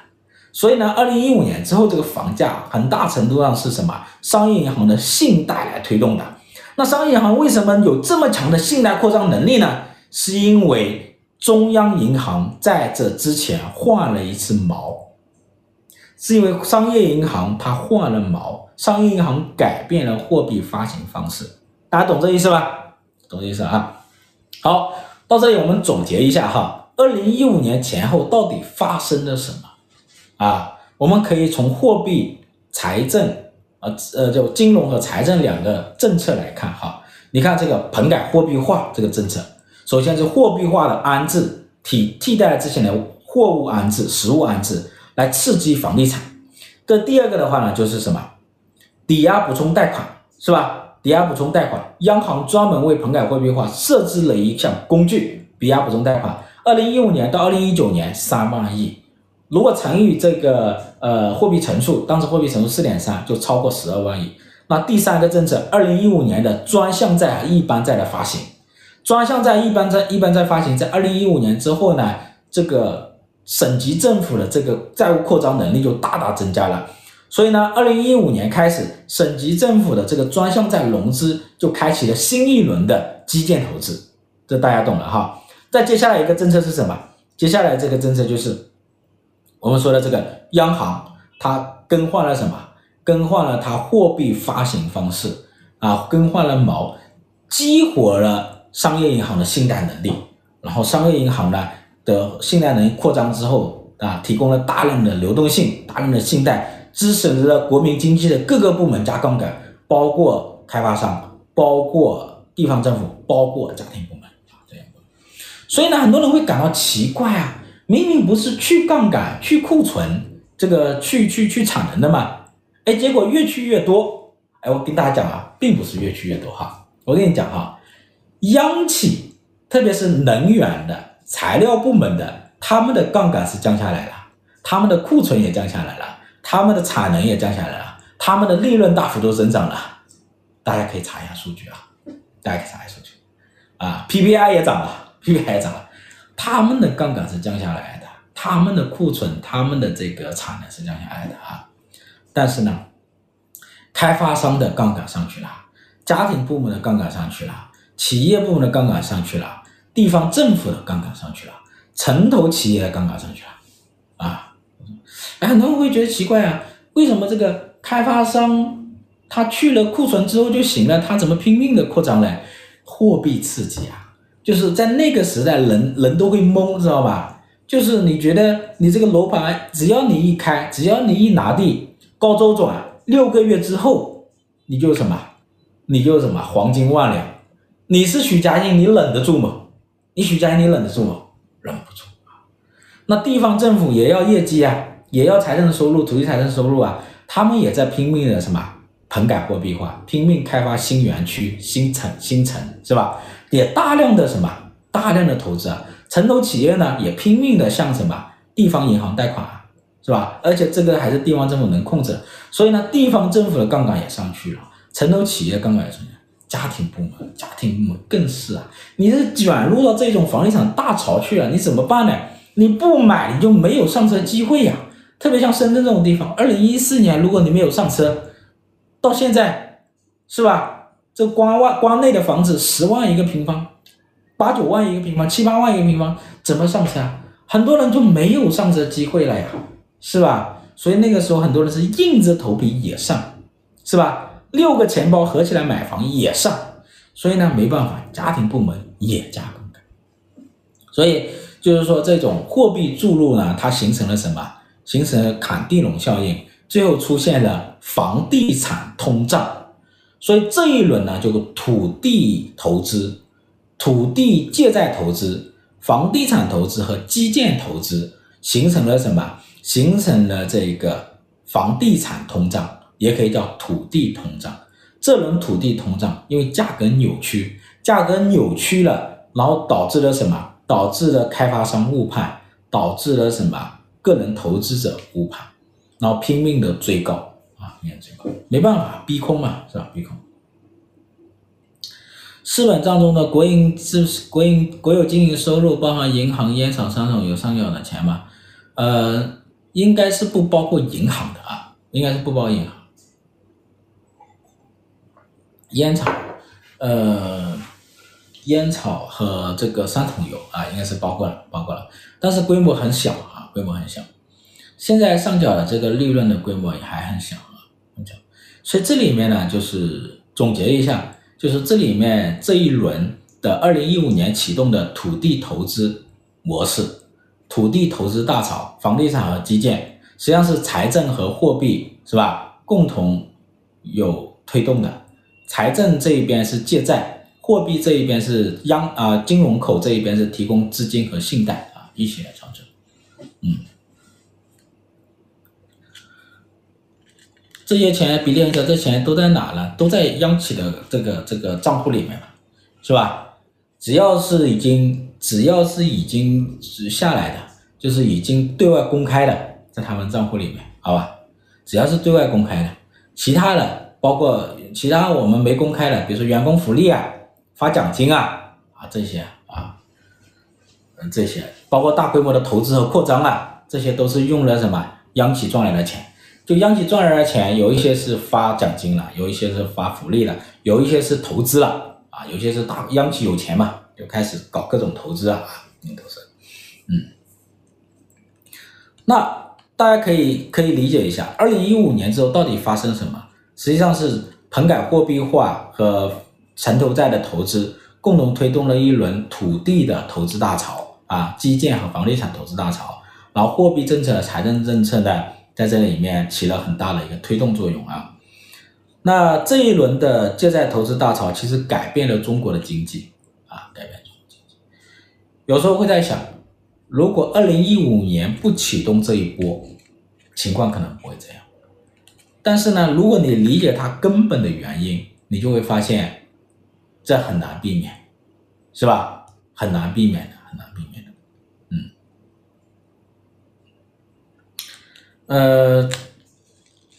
所以呢，二零一五年之后这个房价很大程度上是什么？商业银行的信贷来推动的。那商业银行为什么有这么强的信贷扩张能力呢？是因为中央银行在这之前换了一次锚，是因为商业银行它换了毛，商业银行改变了货币发行方式，大家懂这意思吧？懂这意思啊？好，到这里我们总结一下哈，二零一五年前后到底发生了什么啊？我们可以从货币、财政。呃呃，就金融和财政两个政策来看哈，你看这个棚改货币化这个政策，首先是货币化的安置，替替代之前的货物安置、实物安置，来刺激房地产。这第二个的话呢，就是什么？抵押补充贷款是吧？抵押补充贷款，央行专门为棚改货币化设置了一项工具，抵押补充贷款。二零一五年到二零一九年三万亿。如果乘以这个呃货币乘数，当时货币乘数四点三，就超过十二万亿。那第三个政策，二零一五年的专项债一般债的发行，专项债、一般债、一般债发行，在二零一五年之后呢，这个省级政府的这个债务扩张能力就大大增加了。所以呢，二零一五年开始，省级政府的这个专项债融资就开启了新一轮的基建投资，这大家懂了哈。再接下来一个政策是什么？接下来这个政策就是。我们说的这个央行，它更换了什么？更换了它货币发行方式啊，更换了锚，激活了商业银行的信贷能力，然后商业银行呢的信贷能力扩张之后啊，提供了大量的流动性、大量的信贷，支持了国民经济的各个部门加杠杆，包括开发商、包括地方政府、包括家庭部门啊这样。所以呢，很多人会感到奇怪啊，明明不是去杠杆、去库存、这个去去去产能的嘛，哎，结果越去越多。哎，我跟大家讲啊，并不是越去越多哈，我跟你讲哈。央企，特别是能源的材料部门的，他们的杠杆是降下来了，他们的库存也降下来了，他们的产能也降下来了，他们的利润大幅度增长了。大家可以查一下数据啊，大家可以查一下数据啊，PPI 也涨了，PPI 也涨了，他们的杠杆是降下来的，他们的库存，他们的这个产能是降下来的啊。但是呢，开发商的杠杆上去了，家庭部门的杠杆上去了。企业部门的杠杆上去了，地方政府的杠杆上去了，城投企业的杠杆上去了，啊，哎，很多人会觉得奇怪啊，为什么这个开发商他去了库存之后就行了，他怎么拼命的扩张呢？货币刺激啊，就是在那个时代人，人人都会懵，知道吧？就是你觉得你这个楼盘，只要你一开，只要你一拿地，高周转，六个月之后，你就什么？你就什么？黄金万两。你是许家印，你忍得住吗？你许家印，你忍得住吗？忍不住啊！那地方政府也要业绩啊，也要财政的收入、土地财政收入啊，他们也在拼命的什么棚改货币化，拼命开发新园区、新城、新城是吧？也大量的什么大量的投资啊，城投企业呢也拼命的向什么地方银行贷款啊，是吧？而且这个还是地方政府能控制，所以呢，地方政府的杠杆也上去了，城投企业杠杆也上去了。家庭部门，家庭部门更是啊！你是卷入到这种房地产大潮去了，你怎么办呢？你不买，你就没有上车机会呀、特别像深圳这种地方，二零一四年如果你没有上车，到现在是吧？这关外关内的房子十万一个平方，八九万一个平方，七八万一个平方，怎么上车啊？很多人就没有上车机会了呀，是吧？所以那个时候很多人是硬着头皮也上，是吧？六个钱包合起来买房也上，所以呢，没办法，家庭部门也加杠杆，所以就是说这种货币注入呢，它形成了什么？形成了坎地龙效应，最后出现了房地产通胀，所以这一轮呢，就土地投资、土地借债投资、房地产投资和基建投资形成了什么？形成了这个房地产通胀。也可以叫土地通胀，这轮土地通胀因为价格扭曲，价格扭曲了，然后导致了什么？导致了开发商误判，导致了什么？个人投资者误判，然后拼命的追高啊，拼命追高，没办法，逼空嘛，是吧？逼空。四本账中的国营是国营国有经营收入包含银行、烟草、商场有上缴的钱吗？呃，应该是不包括银行的啊，应该是不包银行。烟草，呃，烟草和这个三桶油啊，应该是包括了，包括了，但是规模很小啊，规模很小。现在上缴的这个利润的规模也还很小啊，很小。所以这里面呢，就是总结一下，就是这里面这一轮的二零一五年启动的土地投资模式，土地投资大潮，房地产和基建，实际上是财政和货币是吧，共同有推动的。财政这一边是借债，货币这一边是央啊、金融口这一边是提供资金和信贷啊一起来操作，嗯，这些钱比例很小，这钱都在哪呢？都在央企的这个这个账户里面嘛，是吧？只要是已经只要是已经下来的，就是已经对外公开的，在他们账户里面，好吧？只要是对外公开的，其他的。包括其他我们没公开的，比如说员工福利啊、发奖金啊啊这些啊，嗯这些，包括大规模的投资和扩张啊，这些都是用了什么央企赚来的钱。就央企赚来的钱，有一些是发奖金了，有一些是发福利了，有一些是投资了啊，有些是大央企有钱嘛，就开始搞各种投资啊，都是，嗯，那大家可以可以理解一下，二零一五年之后到底发生什么？实际上是棚改货币化和城投债的投资共同推动了一轮土地的投资大潮啊，基建和房地产投资大潮，然后货币政策、财政政策呢，在这里面起了很大的一个推动作用啊。那这一轮的借债投资大潮，其实改变了中国的经济啊，改变中国经济。有时候会在想，如果二零一五年不启动这一波，情况可能不会这样。但是呢，如果你理解它根本的原因，你就会发现，这很难避免，是吧？很难避免的，很难避免的。嗯，呃。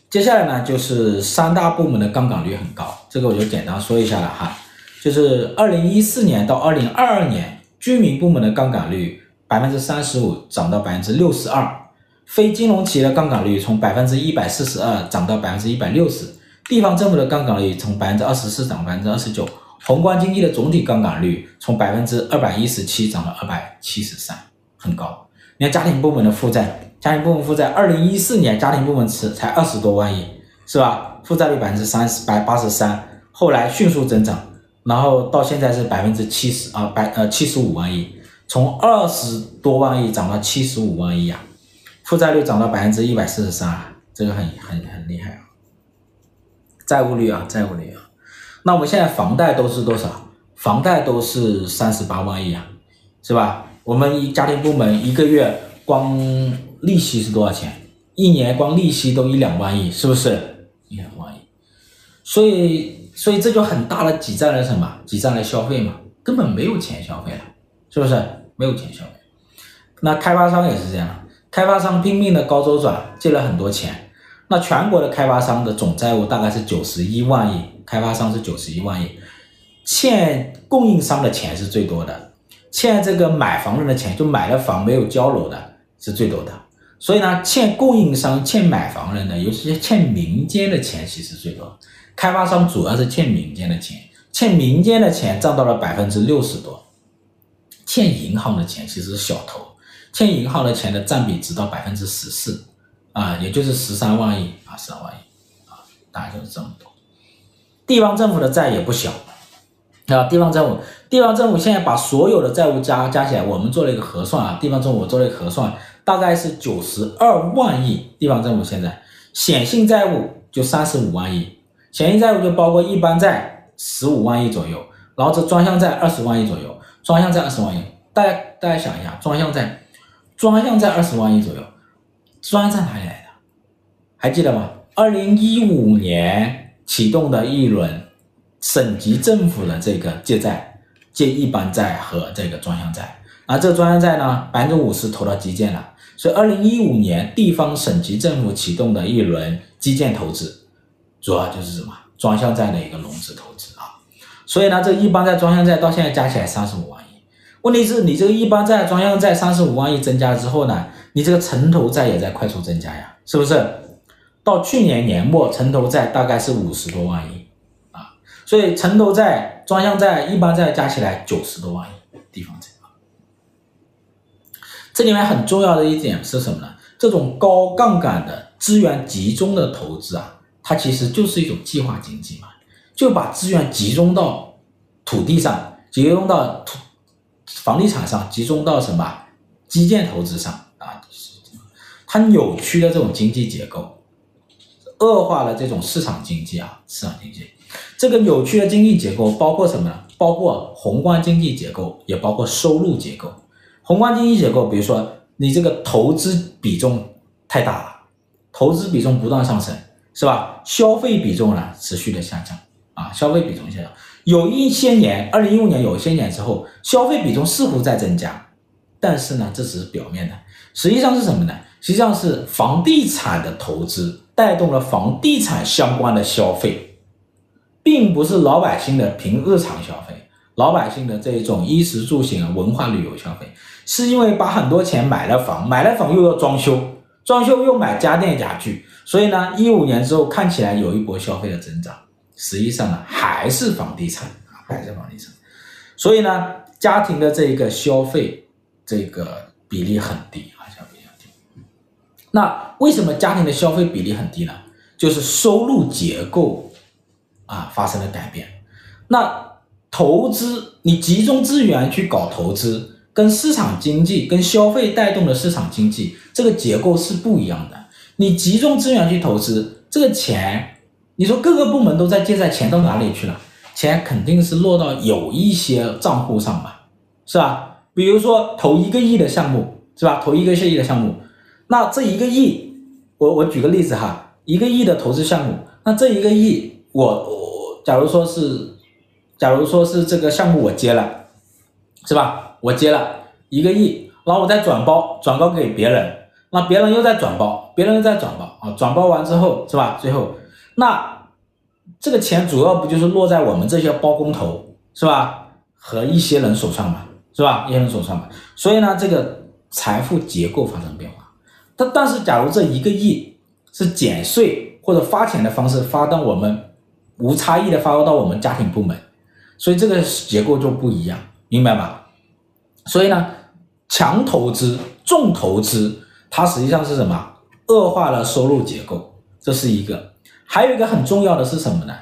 接下来呢，就是三大部门的杠杆率很高，这个我就简单说一下了哈。就是二零一四年到二零二二年，居民部门的杠杆率百分之三十五涨到百分之六十二，非金融企业的杠杆率从百分之一百四十二涨到百分之一百六十，地方政府的杠杆率从百分之二十四涨百分之二十九，宏观经济的总体杠杆率从百分之二百一十七涨到二百七十三，很高。你看家庭部门的负债。家庭部门负债，二零一四年家庭部门才才二十多万亿，是吧？负债率百分之三十，百八十三，后来迅速增长，然后到现在是百分之七十啊，百呃七十五万亿，从二十多万亿涨到七十五万亿啊，负债率涨到百分之一百四十三，这个很很很厉害啊。债务率啊，债务率啊，那我们现在房贷都是多少？房贷都是三十八万亿啊，是吧？我们一家庭部门一个月光。利息是多少钱？一年光利息都一两万亿，是不是？一两万亿，所以所以这就很大的挤占了什么？挤占了消费嘛，根本没有钱消费了，是不是？没有钱消费。那开发商也是这样，开发商拼命的高周转，借了很多钱。那全国的开发商的总债务大概是九十一万亿，开发商是九十一万亿，欠供应商的钱是最多的，欠这个买房人的钱，就买了房没有交楼的是最多的。所以呢，欠供应商、欠买房人的，尤其是欠民间的钱，其实最多。开发商主要是欠民间的钱，欠民间的钱占到了百分之六十多。欠银行的钱其实是小头，欠银行的钱的占比只到百分之十四，啊，也就是十三万亿啊，十三万亿啊，大概就是这么多。地方政府的债也不小，啊，地方政府，地方政府现在把所有的债务加加起来，我们做了一个核算啊，地方政府做了一个核算。大概是九十二万亿，地方政府现在显性债务就三十五万亿，显性债务就包括一般债十五万亿左右，然后这专项债二十万亿左右，专项债二十万亿，大家大家想一下，专项债，专项债二十万亿左右，专项哪里来的？还记得吗？二零一五年启动的一轮省级政府的这个借债，借一般债和这个专项债，而这个专项债呢，百分之五十投到基建了。所以，二零一五年地方省级政府启动的一轮基建投资，主要就是什么？专项债的一个融资投资啊。所以呢，这一般债、专项债到现在加起来三十五万亿。问题是你这个一般债、专项债三十五万亿增加之后呢，你这个城投债也在快速增加呀，是不是？到去年年末，城投债大概是五十多万亿啊。所以，城投债、专项债、一般债加起来九十多万亿，地方债。这里面很重要的一点是什么呢？这种高杠杆的资源集中的投资啊，它其实就是一种计划经济嘛，就把资源集中到土地上，集中到土房地产上，集中到什么基建投资上啊？它扭曲了这种经济结构，恶化了这种市场经济啊，市场经济。这个扭曲的经济结构包括什么呢？包括宏观经济结构，也包括收入结构。宏观经济结构，比如说你这个投资比重太大了，投资比重不断上升，是吧？消费比重呢持续的下降啊，消费比重下降。有一些年，二零一五年有一些年之后，消费比重似乎在增加，但是呢，这只是表面的，实际上是什么呢？实际上是房地产的投资带动了房地产相关的消费，并不是老百姓的平日常消费。老百姓的这种衣食住行，文化旅游消费，是因为把很多钱买了房，买了房又要装修，装修又买家电家具，所以呢，一五年之后看起来有一波消费的增长，实际上呢还是房地产啊，还是房地产，所以呢，家庭的这一个消费这个比例很低啊，消费比例很低。那为什么家庭的消费比例很低呢？就是收入结构啊发生了改变，那。投资，你集中资源去搞投资，跟市场经济、跟消费带动的市场经济，这个结构是不一样的。你集中资源去投资，这个钱，你说各个部门都在借债，钱到哪里去了？钱肯定是落到有一些账户上吧，是吧？比如说投一个亿的项目，是吧？投一个亿的项目，那这一个亿，我我举个例子哈，一个亿的投资项目，那这一个亿，我我假如说是，假如说是这个项目我接了，是吧？我接了一个亿，然后我再转包，转包给别人，那别人又在转包，别人又在转包啊，转包完之后，是吧？最后那。这个钱主要不就是落在我们这些包工头是吧？和一些人手上嘛，是吧？一些人手上嘛。所以呢，这个财富结构发生变化。但但是，假如这一个亿是减税或者发钱的方式发到我们无差异的发到我们家庭部门，所以这个结构就不一样，明白吧？所以呢，强投资、重投资，它实际上是什么？恶化了收入结构，这是一个。还有一个很重要的是什么呢？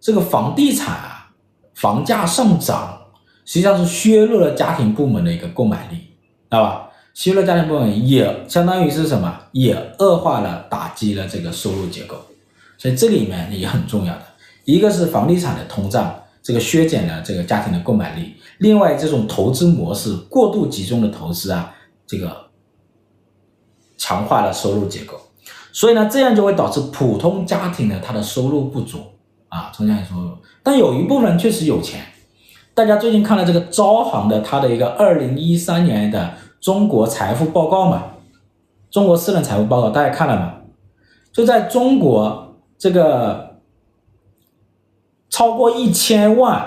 这个房地产啊，房价上涨，实际上是削弱了家庭部门的一个购买力，知道吧？削弱家庭部门也相当于是什么？也恶化了、打击了这个收入结构。所以这里面也很重要的，一个是房地产的通胀，这个削减了这个家庭的购买力；另外，这种投资模式过度集中的投资啊，这个强化了收入结构。所以呢，这样就会导致普通家庭的，他的收入不足啊，从家庭收入。但有一部分人确实有钱。大家最近看了这个招行的他的一个二零一三年的中国财富报告嘛？中国私人财富报告，大家看了吗？就在中国这个超过一千万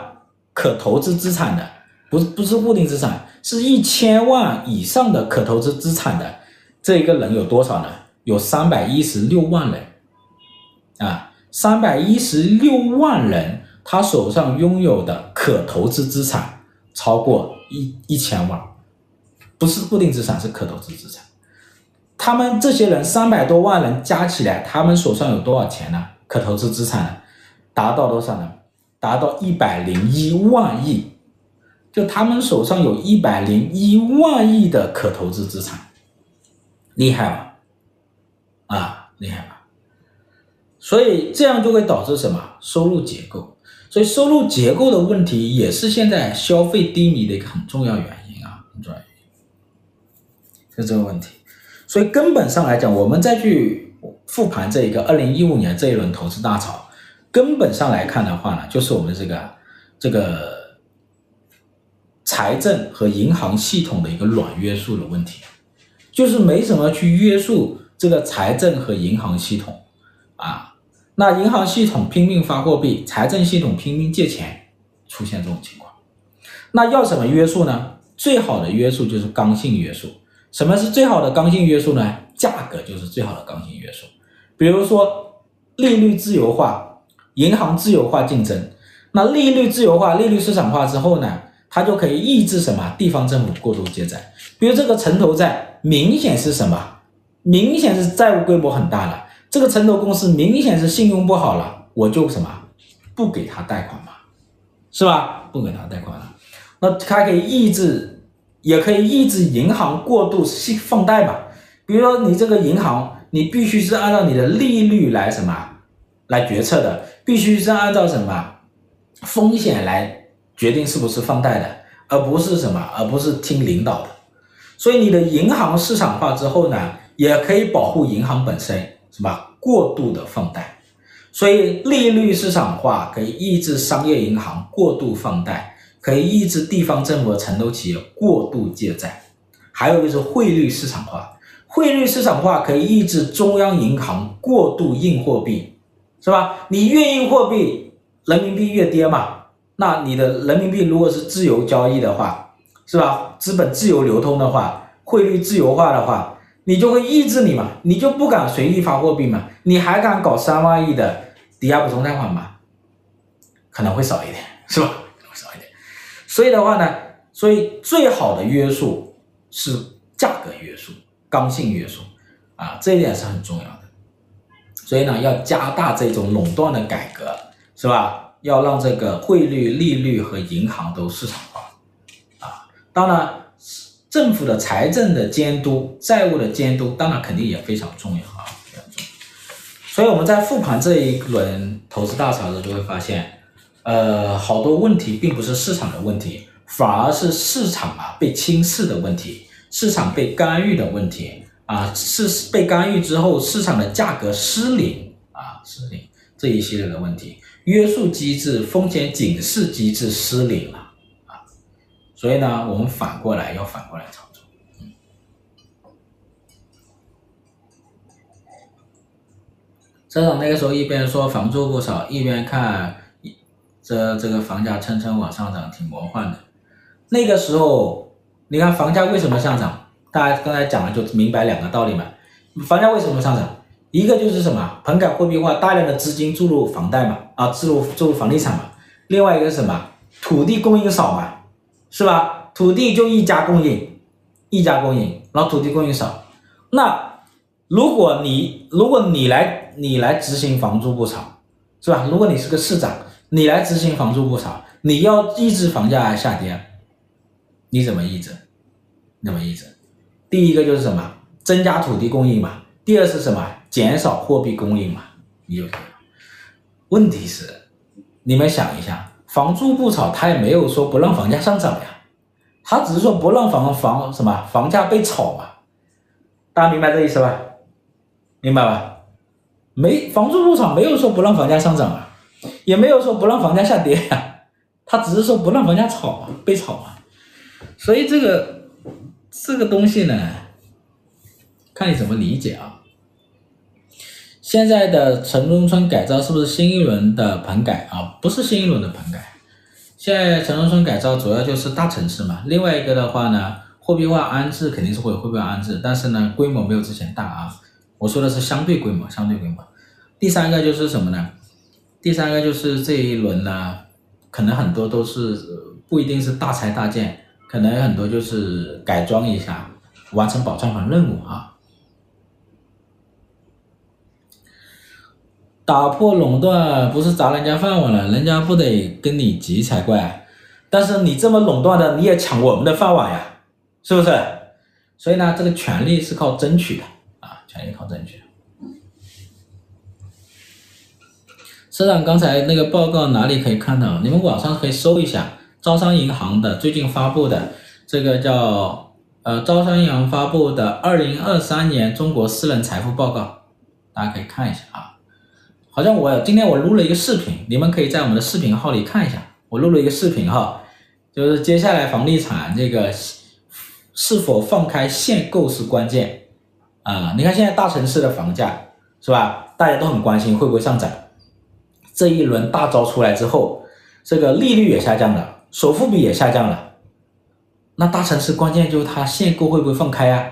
可投资资产的，不是不是固定资产，是一千万以上的可投资资产的这一个人有多少呢？有三百一十六万人，啊，三百一十六万人，他手上拥有的可投资资产超过一一千万，不是固定资产，是可投资资产。他们这些人三百多万人加起来，他们手上有多少钱呢？可投资资产？达到多少呢？达到一百零一万亿，就他们手上有一百零一万亿的可投资资产，厉害吧？啊，厉害吧？所以这样就会导致什么？收入结构。所以收入结构的问题也是现在消费低迷的一个很重要原因啊，很重要原因。是这个问题。所以根本上来讲，我们再去复盘这一个二零一五年这一轮投资大潮，根本上来看的话呢，就是我们这个这个财政和银行系统的一个软约束的问题，就是没什么去约束。这个财政和银行系统，啊，那银行系统拼命发货币，财政系统拼命借钱，出现这种情况，那要什么约束呢？最好的约束就是刚性约束。什么是最好的刚性约束呢？价格就是最好的刚性约束。比如说利率自由化，银行自由化竞争，那利率自由化、利率市场化之后呢，它就可以抑制什么？地方政府过度借债。比如这个城投债，明显是什么？明显是债务规模很大了，这个城投公司明显是信用不好了，我就什么不给他贷款嘛，是吧？不给他贷款了，那它可以抑制，也可以抑制银行过度放贷嘛。比如说你这个银行，你必须是按照你的利率来什么来决策的，必须是按照什么风险来决定是不是放贷的，而不是什么，而不是听领导的。所以你的银行市场化之后呢，也可以保护银行本身，是吧？过度的放贷，所以利率市场化可以抑制商业银行过度放贷，可以抑制地方政府和城投企业过度借债。还有就是汇率市场化，汇率市场化可以抑制中央银行过度印货币，是吧？你越印货币，人民币越跌嘛。那你的人民币如果是自由交易的话，是吧？资本自由流通的话，汇率自由化的话。你就会抑制你嘛，你就不敢随意发货币嘛，你还敢搞三万亿的抵押补充贷款吗？可能会少一点，[LAUGHS] 是吧？少一点。所以的话呢，所以最好的约束是价格约束、刚性约束啊，这一点是很重要的。所以呢，要加大这种垄断的改革，是吧？要让这个汇率、利率和银行都市场化啊。当然，政府的财政的监督、债务的监督，当然肯定也非常重要啊，非常重要。所以我们在复盘这一轮投资大潮的时候，就会发现，呃，好多问题并不是市场的问题，反而是市场啊被轻视的问题，市场被干预的问题啊，是被干预之后市场的价格失灵啊，失灵这一系列的问题。约束机制、风险警示机制失灵了，所以呢，我们反过来要反过来操作。嗯，车长那个时候一边说房租不炒，一边看这这个房价蹭蹭往上涨，挺魔幻的。那个时候，你看房价为什么上涨？大家刚才讲了，就明白两个道理嘛。房价为什么上涨？一个就是什么，棚改货币化，大量的资金注入房贷嘛，啊，注入注入房地产嘛。另外一个是什么，土地供应少嘛，是吧？土地就一家供应，一家供应，然后土地供应少。那如果你如果你来你来执行房租不炒，是吧？如果你是个市长，你来执行房租不炒，你要抑制房价下跌，你怎么抑制？怎么抑制？第一个就是什么，增加土地供应嘛。第二是什么？减少货币供应嘛，你就。问题是，你们想一下，房住不炒，他也没有说不让房价上涨呀，他只是说不让房房什么房价被炒嘛。大家明白这意思吧？明白吧？没房住不炒，没有说不让房价上涨啊，也没有说不让房价下跌呀，他只是说不让房价炒啊，被炒啊。所以这个这个东西呢，看你怎么理解啊。现在的城中村改造是不是新一轮的棚改啊？不是新一轮的棚改。现在城中村改造主要就是大城市嘛。另外一个的话呢，货币化安置肯定是会货币化安置，但是呢，规模没有之前大啊。我说的是相对规模，相对规模。第三个就是什么呢？第三个就是这一轮呢，可能很多都是不一定是大拆大建，可能很多就是改装一下，完成保障房任务啊。打破垄断不是砸人家饭碗了，人家不得跟你急才怪。但是你这么垄断的，你也抢我们的饭碗呀，是不是？所以呢，这个权利是靠争取的啊，权利靠争取。社长刚才那个报告哪里可以看到？你们网上可以搜一下，招商银行的最近发布的这个叫呃，招商银行发布的二零二三年中国私人财富报告，大家可以看一下啊。好像我今天我录了一个视频，你们可以在我们的视频号里看一下。我录了一个视频哈，就是接下来房地产这个是否放开限购是关键啊。你看现在大城市的房价是吧？大家都很关心会不会上涨。这一轮大招出来之后，这个利率也下降了，首付比也下降了。那大城市关键就是它限购会不会放开啊？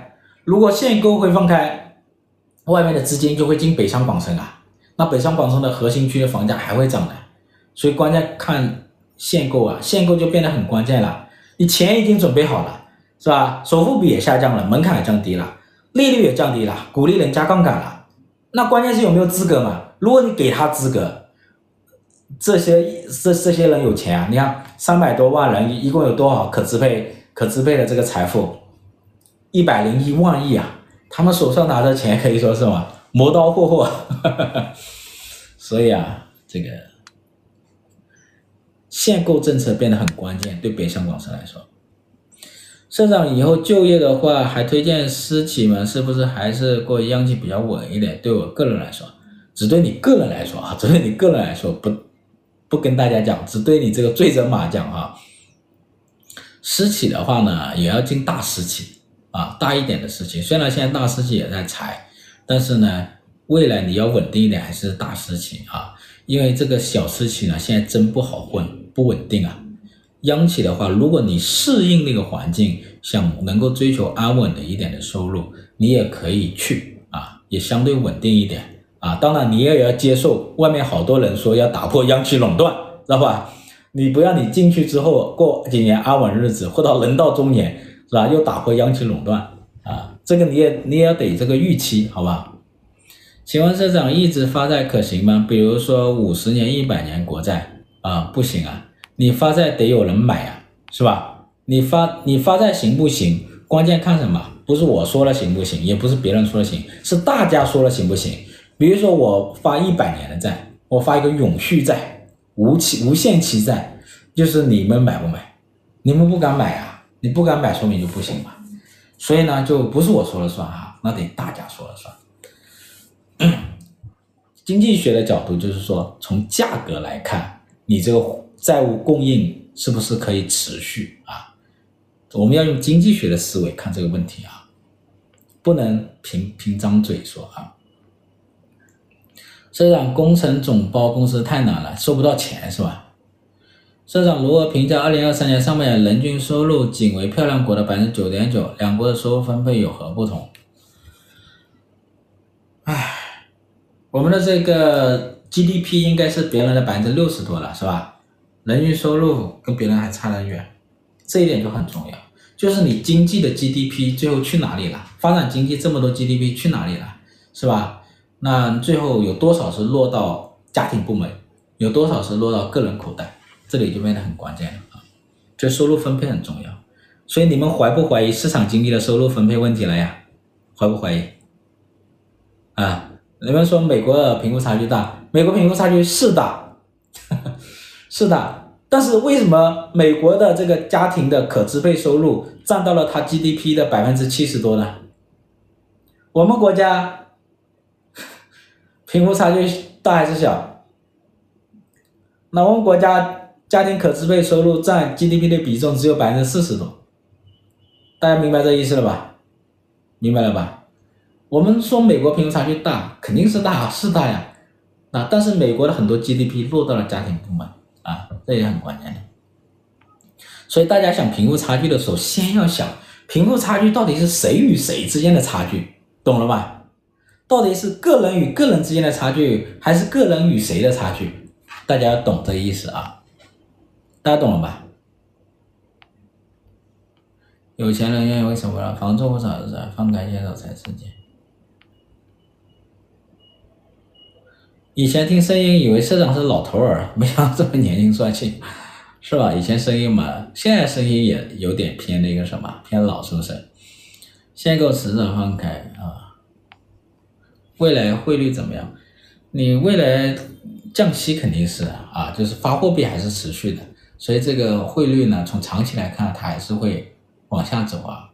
如果限购会放开，外面的资金就会进北上广深啊。那北上广深的核心区的房价还会涨的，所以关键看限购啊，限购就变得很关键了。你钱已经准备好了，是吧？首付比也下降了，门槛也降低了，利率也降低了，鼓励人加杠杆了。那关键是有没有资格嘛？如果你给他资格，这些这这些人有钱啊，你看三百多万人一共有多少可支配可支配的这个财富？一百零一万亿啊，他们手上拿的钱可以说是什么？磨刀霍霍，[LAUGHS] 所以啊，这个限购政策变得很关键，对北上广深来说。社长以后就业的话，还推荐私企吗？是不是还是过央企比较稳一点？对我个人来说，只对你个人来说啊，[LAUGHS] 只对你个人来说，不不跟大家讲，只对你这个罪责马讲啊。私企的话呢，也要进大私企啊，大一点的私企。虽然现在大私企也在裁。但是呢，未来你要稳定一点，还是大私企啊？因为这个小私企呢，现在真不好混，不稳定啊。央企的话，如果你适应那个环境，想能够追求安稳的一点的收入，你也可以去啊，也相对稳定一点啊。当然，你也要接受外面好多人说要打破央企垄断，知道吧？你不要你进去之后过几年安稳日子，或到人到中年，是吧？又打破央企垄断。这个你也你也要得这个预期，好吧？请问社长，一直发债可行吗？比如说五十年、一百年国债啊，不行啊，你发债得有人买啊，是吧？你发你发债行不行？关键看什么？不是我说了行不行，也不是别人说了行，是大家说了行不行？比如说我发一百年的债，我发一个永续债，无期无限期债，就是你们买不买？你们不敢买啊？你不敢买，说明就不行嘛。所以呢，就不是我说了算哈，那得大家说了算。经济学的角度就是说，从价格来看，你这个债务供应是不是可以持续啊？我们要用经济学的思维看这个问题啊，不能凭凭张嘴说啊。虽然，工程总包公司太难了，收不到钱是吧？社长如何评价二零二三年上半年人均收入仅为漂亮国的百分之九点九？两国的收入分配有何不同？唉，我们的这个 GDP 应该是别人的百分之六十多了，是吧？人均收入跟别人还差得远。这一点就很重要，就是你经济的 GDP 最后去哪里了？发展经济这么多 GDP 去哪里了？是吧？那最后有多少是落到家庭部门，有多少是落到个人口袋？这里就变得很关键了啊！就收入分配很重要，所以你们怀不怀疑市场经济的收入分配问题了呀？怀不怀疑？啊，你们说美国的贫富差距大，美国贫富差距是大，[LAUGHS] 是的。但是为什么美国的这个家庭的可支配收入占到了它 GDP 的百分之七十多呢？我们国家 [LAUGHS] 贫富差距大还是小？那我们国家家庭可支配收入占 GDP 的比重只有百分之四十多，大家明白这意思了吧？明白了吧？我们说美国贫富差距大，肯定是大，是大呀。那但是美国的很多 GDP 落到了家庭部门。啊，这也很关键的。所以大家想贫富差距的时候，先要想贫富差距到底是谁与谁之间的差距，懂了吧？到底是个人与个人之间的差距，还是个人与谁的差距？大家要懂这意思啊！大家懂了吧？有钱人愿意为什么呢？房租不炒是放开接受才刺激。以前听声音以为社长是老头儿，[LAUGHS] 没想到这么年轻帅气，是吧？以前声音嘛，现在声音也有点偏那个什么，偏老，是不是？限购迟早放开啊！未来汇率怎么样？你未来降息肯定是啊，就是发货币还是持续的，所以这个汇率呢，从长期来看，它还是会往下走啊。